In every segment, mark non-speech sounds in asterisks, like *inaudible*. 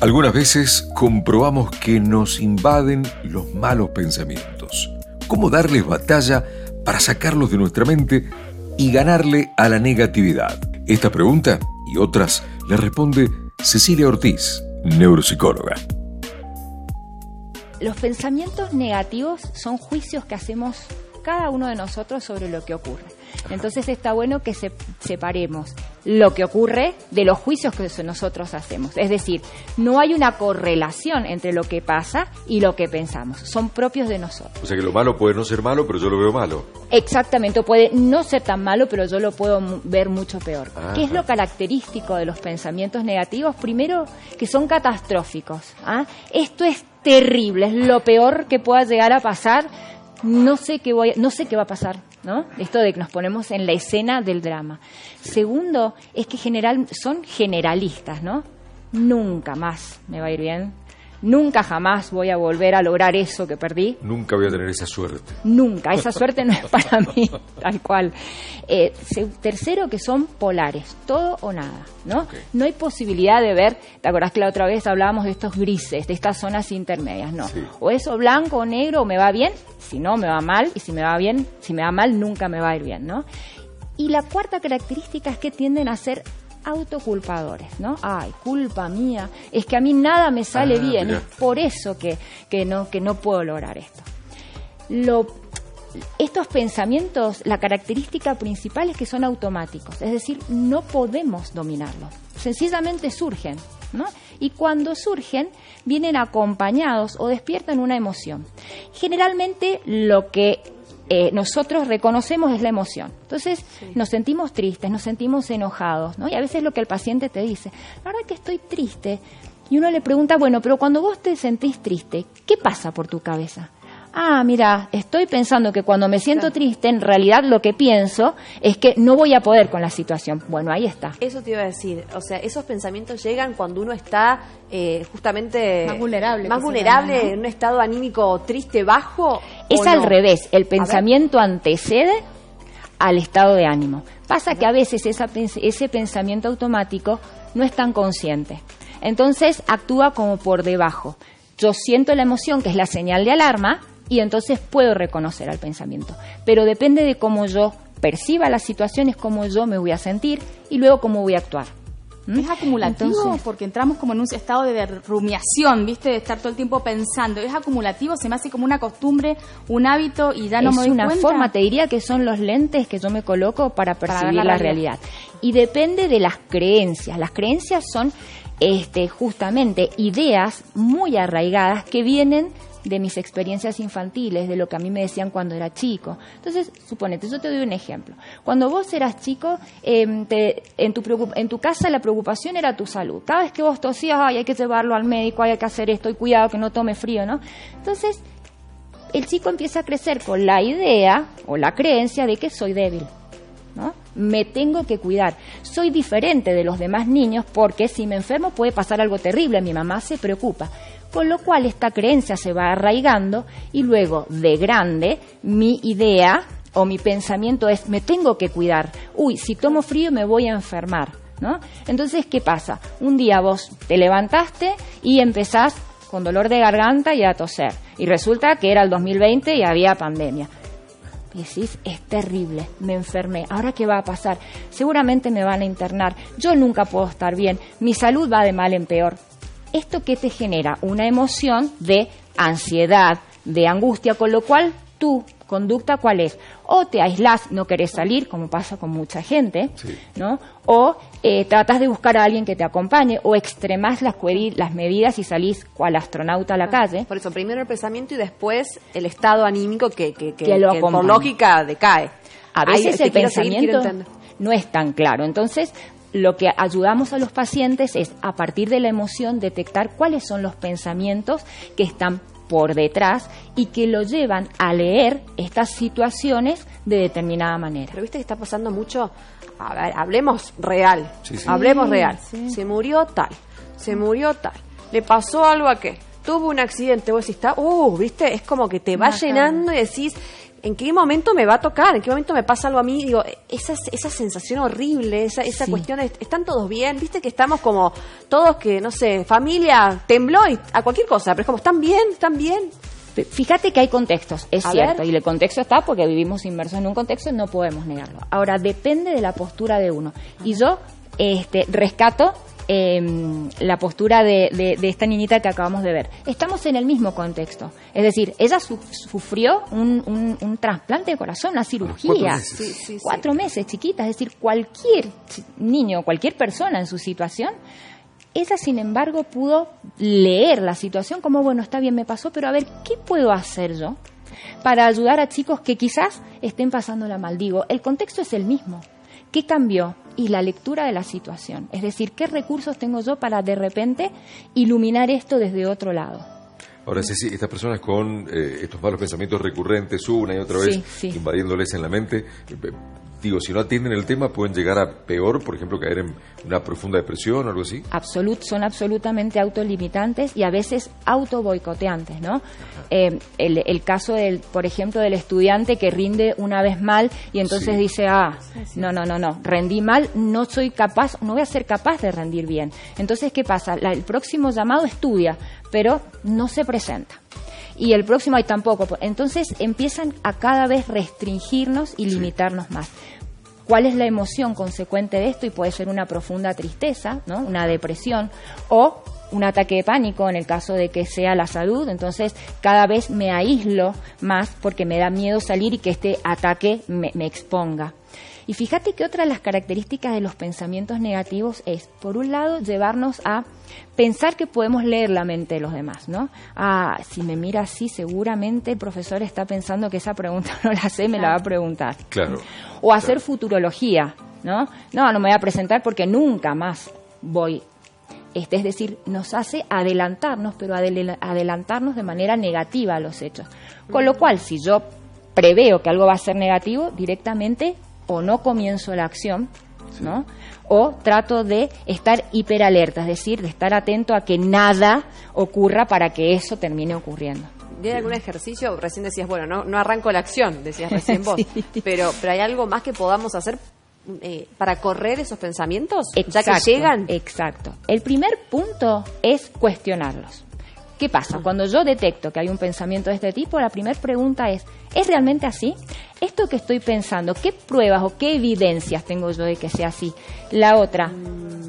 Algunas veces comprobamos que nos invaden los malos pensamientos. ¿Cómo darles batalla para sacarlos de nuestra mente y ganarle a la negatividad? Esta pregunta y otras le responde Cecilia Ortiz, neuropsicóloga. Los pensamientos negativos son juicios que hacemos cada uno de nosotros sobre lo que ocurre. Entonces está bueno que separemos lo que ocurre de los juicios que nosotros hacemos. Es decir, no hay una correlación entre lo que pasa y lo que pensamos. Son propios de nosotros. O sea que lo malo puede no ser malo, pero yo lo veo malo. Exactamente, puede no ser tan malo, pero yo lo puedo ver mucho peor. ¿Qué es lo característico de los pensamientos negativos? Primero, que son catastróficos. ¿ah? Esto es terrible, es lo peor que pueda llegar a pasar no sé qué voy, no sé qué va a pasar, ¿no? Esto de que nos ponemos en la escena del drama. Segundo, es que general, son generalistas, ¿no? Nunca más me va a ir bien, nunca jamás voy a volver a lograr eso que perdí. Nunca voy a tener esa suerte. Nunca, esa suerte no es para mí, *laughs* tal cual. Eh, tercero, que son polares, todo o nada, ¿no? No hay posibilidad de ver, ¿te acordás que la otra vez hablábamos de estos grises, de estas zonas intermedias? No. O eso blanco o negro, o me va bien, si no, me va mal, y si me va bien, si me va mal, nunca me va a ir bien, ¿no? Y la cuarta característica es que tienden a ser autoculpadores, ¿no? Ay, culpa mía, es que a mí nada me sale ah, bien, es por eso que, que, no, que no puedo lograr esto. Lo, estos pensamientos, la característica principal es que son automáticos, es decir, no podemos dominarlos, sencillamente surgen, ¿no? Y cuando surgen, vienen acompañados o despiertan una emoción. Generalmente lo que eh, nosotros reconocemos es la emoción. Entonces nos sentimos tristes, nos sentimos enojados, ¿no? Y a veces lo que el paciente te dice, la verdad que estoy triste. Y uno le pregunta, bueno, pero cuando vos te sentís triste, ¿qué pasa por tu cabeza? Ah, mira, estoy pensando que cuando me siento triste, en realidad lo que pienso es que no voy a poder con la situación. Bueno, ahí está. Eso te iba a decir, o sea, esos pensamientos llegan cuando uno está eh, justamente más vulnerable, más vulnerable en un estado anímico triste, bajo. Es al revés, el pensamiento antecede al estado de ánimo. Pasa que a veces ese pensamiento automático no es tan consciente. Entonces actúa como por debajo. Yo siento la emoción, que es la señal de alarma, y entonces puedo reconocer al pensamiento. Pero depende de cómo yo perciba las situaciones, cómo yo me voy a sentir y luego cómo voy a actuar. ¿Mm? Es acumulativo porque entramos como en un estado de rumiación, ¿viste? De estar todo el tiempo pensando. Es acumulativo, se me hace como una costumbre, un hábito y ya no me doy una forma, te diría que son los lentes que yo me coloco para percibir la, realidad. Y depende de las creencias. Las creencias son este, justamente ideas muy arraigadas que vienen de mis experiencias infantiles, de lo que a mí me decían cuando era chico. Entonces, suponete, yo te doy un ejemplo. Cuando vos eras chico, em, en, tu en tu casa la preocupación era tu salud. Cada vez que vos tosías, hay que llevarlo al médico, hay que hacer esto, y cuidado que no tome frío, ¿no? Entonces, el chico empieza a crecer con la idea o la creencia de que soy débil. ¿no? Me tengo que cuidar. Soy diferente de los demás niños porque si me enfermo puede pasar algo terrible. Mi mamá se preocupa con lo cual esta creencia se va arraigando y luego de grande mi idea o mi pensamiento es me tengo que cuidar, uy, si tomo frío me voy a enfermar, ¿no? Entonces, ¿qué pasa? Un día vos te levantaste y empezás con dolor de garganta y a toser y resulta que era el 2020 y había pandemia. Y es terrible, me enfermé, ¿ahora qué va a pasar? Seguramente me van a internar, yo nunca puedo estar bien, mi salud va de mal en peor. ¿Esto qué te genera? Una emoción de ansiedad, de angustia, con lo cual tu conducta cuál es? O te aislas, no querés salir, como pasa con mucha gente, ¿no? O eh, tratas de buscar a alguien que te acompañe, o extremas las, las medidas y salís cual astronauta a la calle. Por eso, primero el pensamiento y después el estado anímico que, que, por lógica decae. A veces el pensamiento no es tan claro. Entonces, lo que ayudamos a los pacientes es, a partir de la emoción, detectar cuáles son los pensamientos que están por detrás y que lo llevan a leer estas situaciones de determinada manera. Pero viste que está pasando mucho, a ver, hablemos real, hablemos real. Se murió tal, se murió tal, le pasó algo a qué, tuvo un accidente, vos decís, está, uh, viste, es como que te va llenando y decís, ¿en qué momento me va a tocar? ¿En qué momento me pasa algo a mí? Digo, esa, esa sensación horrible, esa, esa cuestión, ¿están todos bien? Viste que estamos como todos que, no sé, familia tembló y a cualquier cosa, pero es como, ¿están bien? ¿Están bien? Fíjate que hay contextos, es cierto, y el contexto está porque vivimos inmersos en un contexto y no podemos negarlo. Ahora, depende de la postura de uno. Y yo este, rescato em, la postura de, esta niñita que acabamos de ver. Estamos en el mismo contexto. Es decir, ella sufrió un, trasplante de corazón, una cirugía. Cuatro meses. chiquita. Es decir, cualquier niño, cualquier persona en su situación ella, sin embargo, pudo leer la situación como, bueno, está bien, me pasó, pero a ver, ¿qué puedo hacer yo para ayudar a chicos que quizás estén pasándola mal? Digo, el contexto es el mismo. ¿Qué cambió? Y la lectura de la situación. Es decir, ¿qué recursos tengo yo para de repente iluminar esto desde otro lado? Ahora, sí, sí, estas personas con eh, estos malos pensamientos recurrentes una y otra vez invadiéndoles en la mente, eh, digo, si no atienden el tema, pueden llegar a peor, por ejemplo, caer en una profunda depresión o algo así. Absolut, son absolutamente autolimitantes y a veces autoboicoteantes, ¿no? Eh, el, caso, del, por ejemplo, del estudiante que rinde una vez mal y entonces dice, ah, no, no, no, no, rendí mal, no soy capaz, no voy a ser capaz de rendir bien. Entonces, ¿qué pasa? el próximo llamado estudia, pero no se presenta y el próximo hay tampoco. Entonces empiezan a cada vez restringirnos y limitarnos más. ¿Cuál es la emoción consecuente de esto? Y puede ser una profunda tristeza, ¿no? una depresión o un ataque de pánico en el caso de que sea la salud. Entonces cada vez me aíslo más porque me da miedo salir y que este ataque me, me exponga. Y fíjate que otra de las características de los pensamientos negativos es, por un lado, llevarnos a pensar que podemos leer la mente de los demás, ¿no? Ah, si me mira así, seguramente el profesor está pensando que esa pregunta *laughs* no la sé, me la va a preguntar. Claro. O hacer futurología, ¿no? No, no me voy a presentar porque nunca más voy este, es decir, nos hace adelantarnos, pero adelantarnos de manera negativa a los hechos. Con lo cual, si yo preveo que algo va a ser negativo, directamente o no comienzo la acción, ¿no? O trato de estar hiperalerta, es decir, de estar atento a que nada ocurra para que eso termine ocurriendo. ¿Tiene algún ejercicio? Recién decías, bueno, no, no arranco la acción, decías recién *laughs* vos, pero, pero ¿hay algo más que podamos hacer eh, para correr esos pensamientos? Exacto, ya que llegan. Exacto. El primer punto es cuestionarlos. ¿Qué pasa? Cuando yo detecto que hay un pensamiento de este tipo, la primera pregunta es, ¿es realmente así? Esto que estoy pensando, ¿qué pruebas o qué evidencias tengo yo de que sea así? La otra,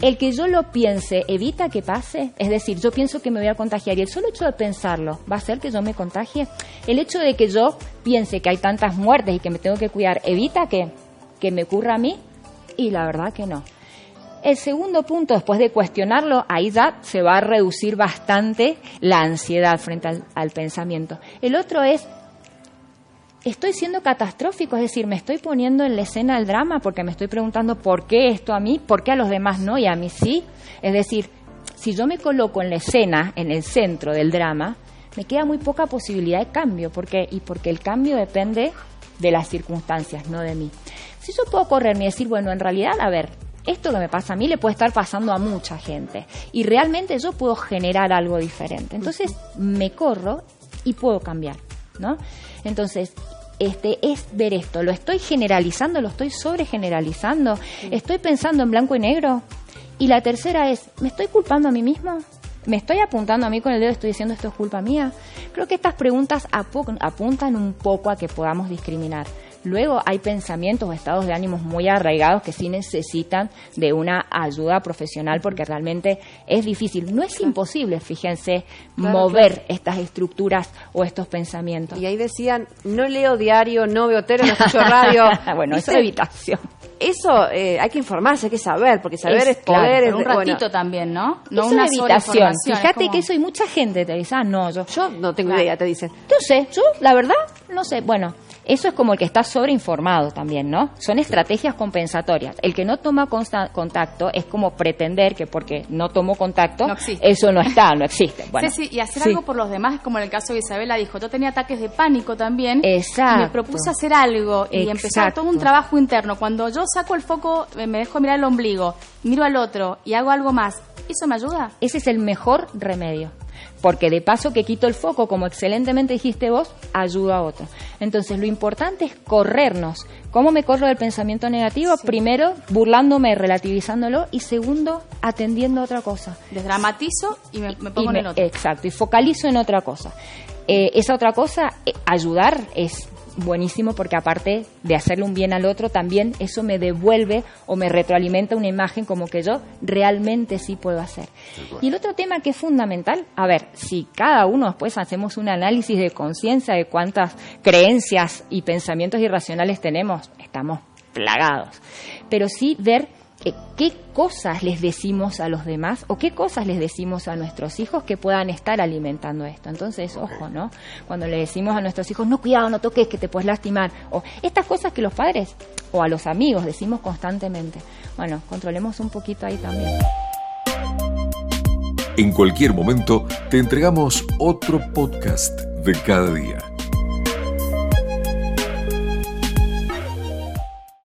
el que yo lo piense evita que pase, es decir, yo pienso que me voy a contagiar y el solo hecho de pensarlo va a hacer que yo me contagie. El hecho de que yo piense que hay tantas muertes y que me tengo que cuidar evita que, que me ocurra a mí y la verdad que no. El segundo punto, después de cuestionarlo, ahí ya se va a reducir bastante la ansiedad frente al, pensamiento. El otro es, estoy siendo catastrófico, es decir, me estoy poniendo en la escena del drama porque me estoy preguntando por qué esto a mí, por qué a los demás no y a mí sí. Es decir, si yo me coloco en la escena, en el centro del drama, me queda muy poca posibilidad de cambio. ¿Por qué? Y porque el cambio depende de las circunstancias, no de mí. Si yo puedo correrme y decir, bueno, en realidad, a ver, esto que me pasa a mí le puede estar pasando a mucha gente y realmente yo puedo generar algo diferente. Entonces me corro y puedo cambiar, ¿no? Entonces, este es ver esto, lo estoy generalizando, lo estoy sobregeneralizando, estoy pensando en blanco y negro. Y la tercera es, ¿me estoy culpando a mí mismo? ¿Me estoy apuntando a mí con el dedo estoy diciendo esto es culpa mía? Creo que estas preguntas apuntan un poco a que podamos discriminar. Luego hay pensamientos o estados de ánimos muy arraigados que sí necesitan de una ayuda profesional porque realmente es difícil. No es imposible, fíjense, mover estas estructuras o estos pensamientos. Y ahí decían, no leo diario, no veo tele, no escucho radio. *laughs* bueno, eso es evitación eso eh, hay que informarse, hay que saber, porque saber es, poder. es un ratito también, ¿no? No una evitación. Fíjate que eso hay mucha gente te dice, ah, no, yo. Yo no tengo idea, te dicen. Yo sé, yo, la verdad, no sé. Bueno, eso es como el que está sobreinformado también, ¿no? Son estrategias compensatorias. El que no toma contacto es como pretender que porque no tomó contacto, eso no está, no existe. Bueno, sí, sí, y hacer algo por los demás, como en el caso de Isabela dijo, yo tenía ataques de pánico también. Exacto. Y me propuse hacer algo y empezar todo un trabajo interno. Cuando yo saco el foco, me dejo mirar el ombligo, miro al otro y hago algo más, ¿eso me ayuda? Ese es el mejor remedio. Porque de paso que quito el foco, como excelentemente dijiste vos, ayudo a otro. Entonces, lo importante es corrernos. ¿Cómo me corro del pensamiento negativo? Primero, burlándome, relativizándolo, y segundo, atendiendo a otra cosa. Desdramatizo y me, pongo en otro. Exacto, y focalizo en otra cosa. Eh, esa otra cosa, eh, ayudar, es buenísimo porque aparte de hacerle un bien al otro, también eso me devuelve o me retroalimenta una imagen como que yo realmente sí puedo hacer. Y el otro tema que es fundamental, a ver, si cada uno después hacemos un análisis de conciencia de cuántas creencias y pensamientos irracionales tenemos, estamos plagados. Pero sí ver qué cosas les decimos a los demás o qué cosas les decimos a nuestros hijos que puedan estar alimentando esto. Entonces, ojo, ¿no? Cuando le decimos a nuestros hijos, no, cuidado, no toques, que te puedes lastimar, o estas cosas que los padres o a los amigos decimos constantemente. Bueno, controlemos un poquito ahí también. En cualquier momento te entregamos otro podcast de cada día